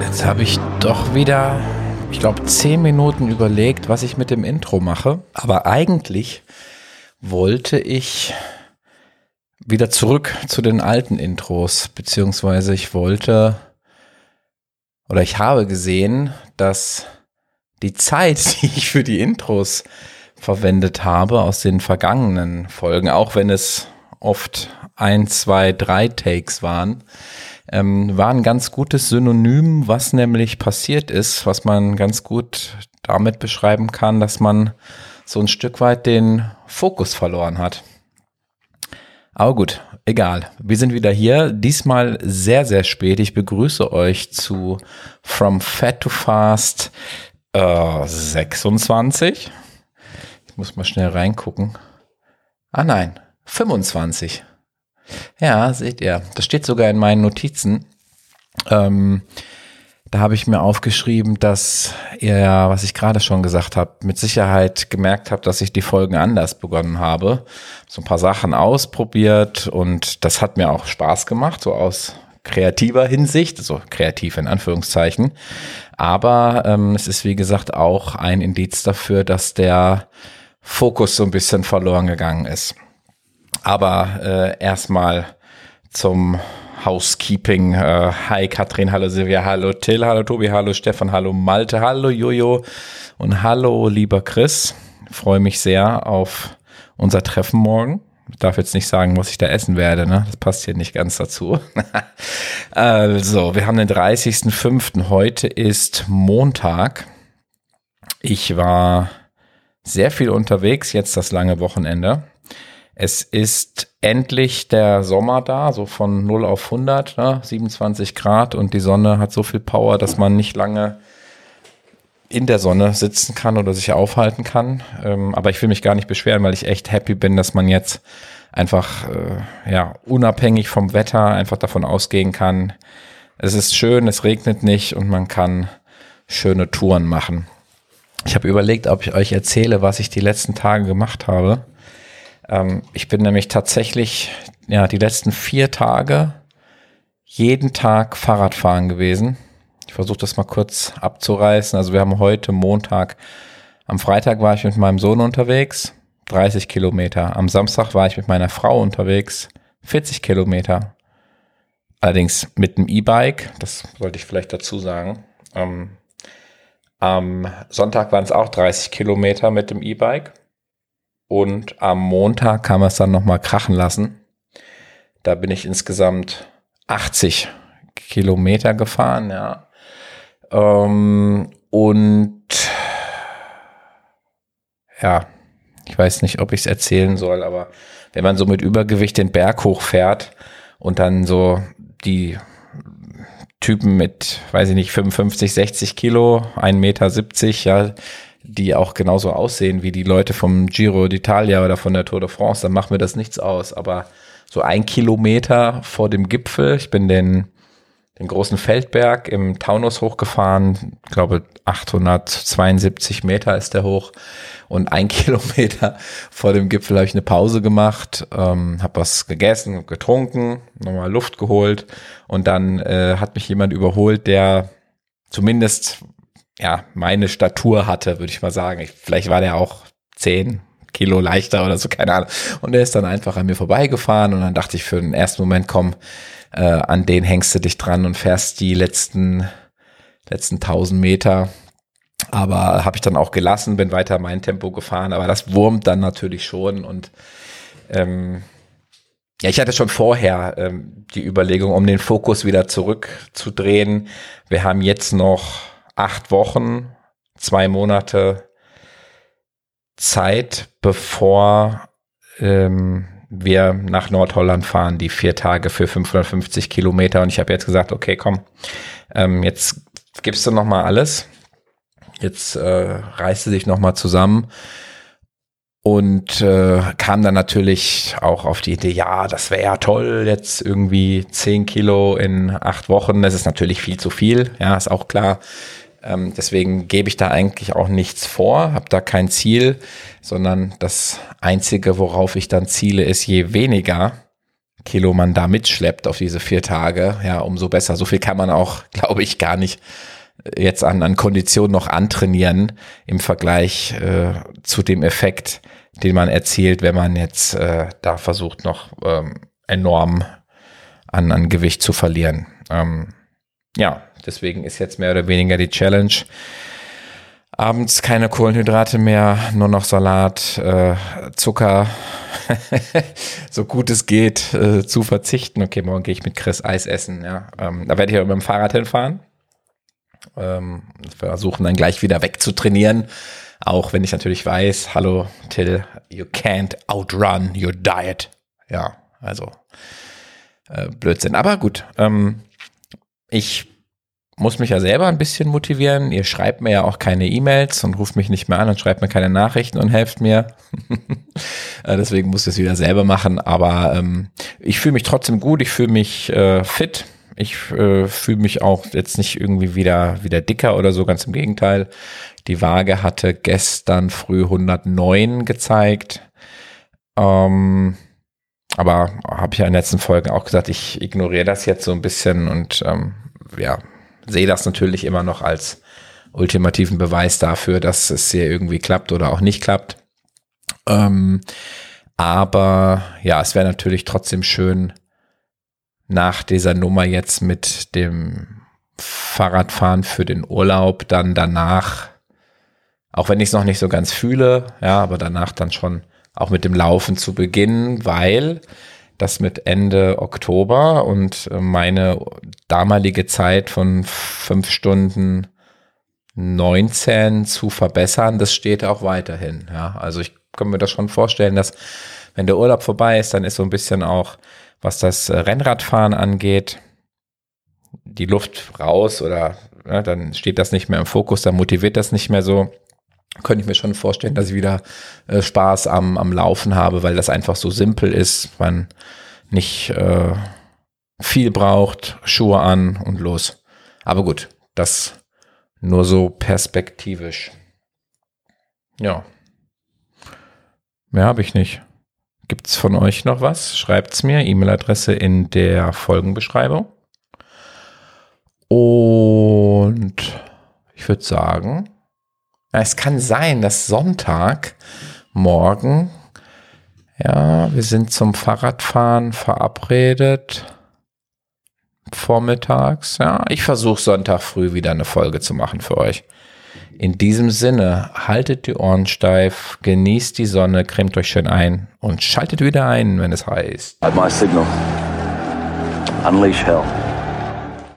Jetzt habe ich doch wieder, ich glaube, zehn Minuten überlegt, was ich mit dem Intro mache. Aber eigentlich wollte ich wieder zurück zu den alten Intros, beziehungsweise ich wollte oder ich habe gesehen, dass die Zeit, die ich für die Intros verwendet habe aus den vergangenen Folgen, auch wenn es oft ein, zwei, drei Takes waren, ähm, war ein ganz gutes Synonym, was nämlich passiert ist, was man ganz gut damit beschreiben kann, dass man so ein Stück weit den Fokus verloren hat. Aber gut, egal. Wir sind wieder hier. Diesmal sehr, sehr spät. Ich begrüße euch zu From Fat to Fast äh, 26. Ich muss mal schnell reingucken. Ah nein, 25. Ja, seht ihr. Das steht sogar in meinen Notizen. Ähm, da habe ich mir aufgeschrieben, dass ihr was ich gerade schon gesagt habe, mit Sicherheit gemerkt habt, dass ich die Folgen anders begonnen habe. So ein paar Sachen ausprobiert und das hat mir auch Spaß gemacht, so aus kreativer Hinsicht, so kreativ in Anführungszeichen. Aber ähm, es ist wie gesagt auch ein Indiz dafür, dass der Fokus so ein bisschen verloren gegangen ist. Aber äh, erstmal zum Housekeeping. Äh, hi Katrin, hallo Silvia, hallo Till, hallo Tobi, hallo Stefan, hallo Malte, hallo Jojo und hallo lieber Chris. Freue mich sehr auf unser Treffen morgen. Ich darf jetzt nicht sagen, was ich da essen werde, ne? Das passt hier nicht ganz dazu. also, wir haben den 30.05. Heute ist Montag. Ich war sehr viel unterwegs, jetzt das lange Wochenende. Es ist endlich der Sommer da, so von 0 auf 100, ne? 27 Grad und die Sonne hat so viel Power, dass man nicht lange in der Sonne sitzen kann oder sich aufhalten kann. Ähm, aber ich will mich gar nicht beschweren, weil ich echt happy bin, dass man jetzt einfach äh, ja unabhängig vom Wetter einfach davon ausgehen kann. Es ist schön, es regnet nicht und man kann schöne Touren machen. Ich habe überlegt, ob ich euch erzähle, was ich die letzten Tage gemacht habe. Ähm, ich bin nämlich tatsächlich, ja, die letzten vier Tage jeden Tag Fahrradfahren gewesen. Ich versuche das mal kurz abzureißen. Also wir haben heute Montag. Am Freitag war ich mit meinem Sohn unterwegs, 30 Kilometer. Am Samstag war ich mit meiner Frau unterwegs, 40 Kilometer. Allerdings mit dem E-Bike, das sollte ich vielleicht dazu sagen. Ähm, am Sonntag waren es auch 30 Kilometer mit dem E-Bike. Und am Montag kann man es dann nochmal krachen lassen. Da bin ich insgesamt 80 Kilometer gefahren, ja. Ähm, und ja, ich weiß nicht, ob ich es erzählen soll, aber wenn man so mit Übergewicht den Berg hochfährt und dann so die Typen mit, weiß ich nicht, 55, 60 Kilo, 1,70 Meter, ja, die auch genauso aussehen wie die Leute vom Giro d'Italia oder von der Tour de France, dann macht mir das nichts aus. Aber so ein Kilometer vor dem Gipfel, ich bin den, den großen Feldberg im Taunus hochgefahren, ich glaube 872 Meter ist der hoch und ein Kilometer vor dem Gipfel habe ich eine Pause gemacht, ähm, habe was gegessen, getrunken, nochmal Luft geholt und dann äh, hat mich jemand überholt, der zumindest ja, meine Statur hatte, würde ich mal sagen. Ich, vielleicht war der auch zehn Kilo leichter oder so, keine Ahnung. Und er ist dann einfach an mir vorbeigefahren und dann dachte ich für den ersten Moment, komm, äh, an den hängst du dich dran und fährst die letzten, letzten tausend Meter. Aber habe ich dann auch gelassen, bin weiter mein Tempo gefahren, aber das wurmt dann natürlich schon und ähm, ja, ich hatte schon vorher ähm, die Überlegung, um den Fokus wieder zurückzudrehen. Wir haben jetzt noch acht Wochen, zwei Monate Zeit, bevor ähm, wir nach Nordholland fahren, die vier Tage für 550 Kilometer. Und ich habe jetzt gesagt, okay, komm, ähm, jetzt gibst du noch mal alles. Jetzt äh, reißt du dich noch mal zusammen und äh, kam dann natürlich auch auf die Idee, ja, das wäre ja toll, jetzt irgendwie zehn Kilo in acht Wochen. Das ist natürlich viel zu viel, ja, ist auch klar. Ähm, deswegen gebe ich da eigentlich auch nichts vor, habe da kein Ziel, sondern das Einzige, worauf ich dann ziele, ist je weniger Kilo man da mitschleppt auf diese vier Tage, ja, umso besser. So viel kann man auch, glaube ich, gar nicht jetzt an, an Kondition noch antrainieren im Vergleich äh, zu dem Effekt, den man erzielt, wenn man jetzt äh, da versucht, noch ähm, enorm an, an Gewicht zu verlieren. Ähm, ja, deswegen ist jetzt mehr oder weniger die Challenge. Abends keine Kohlenhydrate mehr, nur noch Salat, äh, Zucker, so gut es geht, äh, zu verzichten. Okay, morgen gehe ich mit Chris Eis essen. Ja, ähm, da werde ich aber mit dem Fahrrad hinfahren. Ähm, versuchen dann gleich wieder wegzutrainieren. Auch wenn ich natürlich weiß, hallo Till, you can't outrun your diet. Ja, also äh, Blödsinn. Aber gut, ähm, ich muss mich ja selber ein bisschen motivieren. Ihr schreibt mir ja auch keine E-Mails und ruft mich nicht mehr an und schreibt mir keine Nachrichten und helft mir. Äh, deswegen muss ich es wieder selber machen. Aber ähm, ich fühle mich trotzdem gut, ich fühle mich äh, fit. Ich äh, fühle mich auch jetzt nicht irgendwie wieder, wieder dicker oder so, ganz im Gegenteil. Die Waage hatte gestern früh 109 gezeigt. Ähm, aber habe ich ja in den letzten Folgen auch gesagt, ich ignoriere das jetzt so ein bisschen und ähm, ja, sehe das natürlich immer noch als ultimativen Beweis dafür, dass es hier irgendwie klappt oder auch nicht klappt. Ähm, aber ja, es wäre natürlich trotzdem schön, nach dieser Nummer jetzt mit dem Fahrradfahren für den Urlaub dann danach, auch wenn ich es noch nicht so ganz fühle, ja, aber danach dann schon auch mit dem Laufen zu beginnen, weil das mit Ende Oktober und äh, meine damalige Zeit von fünf Stunden 19 zu verbessern, das steht auch weiterhin. Ja, also ich kann mir das schon vorstellen, dass wenn der Urlaub vorbei ist, dann ist so ein bisschen auch, was das äh, Rennradfahren angeht, die Luft raus oder ja, dann steht das nicht mehr im Fokus, dann motiviert das nicht mehr so könnte ich mir schon vorstellen, dass ich wieder äh, Spaß am, am Laufen habe, weil das einfach so simpel ist. Man nicht äh, viel braucht, Schuhe an und los. Aber gut, das nur so perspektivisch. Ja. Mehr habe ich nicht. Gibt's von euch noch was? Schreibt's mir. E-Mail-Adresse in der Folgenbeschreibung. Und ich würde sagen, es kann sein, dass Sonntag morgen, ja, wir sind zum Fahrradfahren verabredet. Vormittags, ja. Ich versuche Sonntag früh wieder eine Folge zu machen für euch. In diesem Sinne, haltet die Ohren steif, genießt die Sonne, cremt euch schön ein und schaltet wieder ein, wenn es heißt. At my signal. Unleash hell.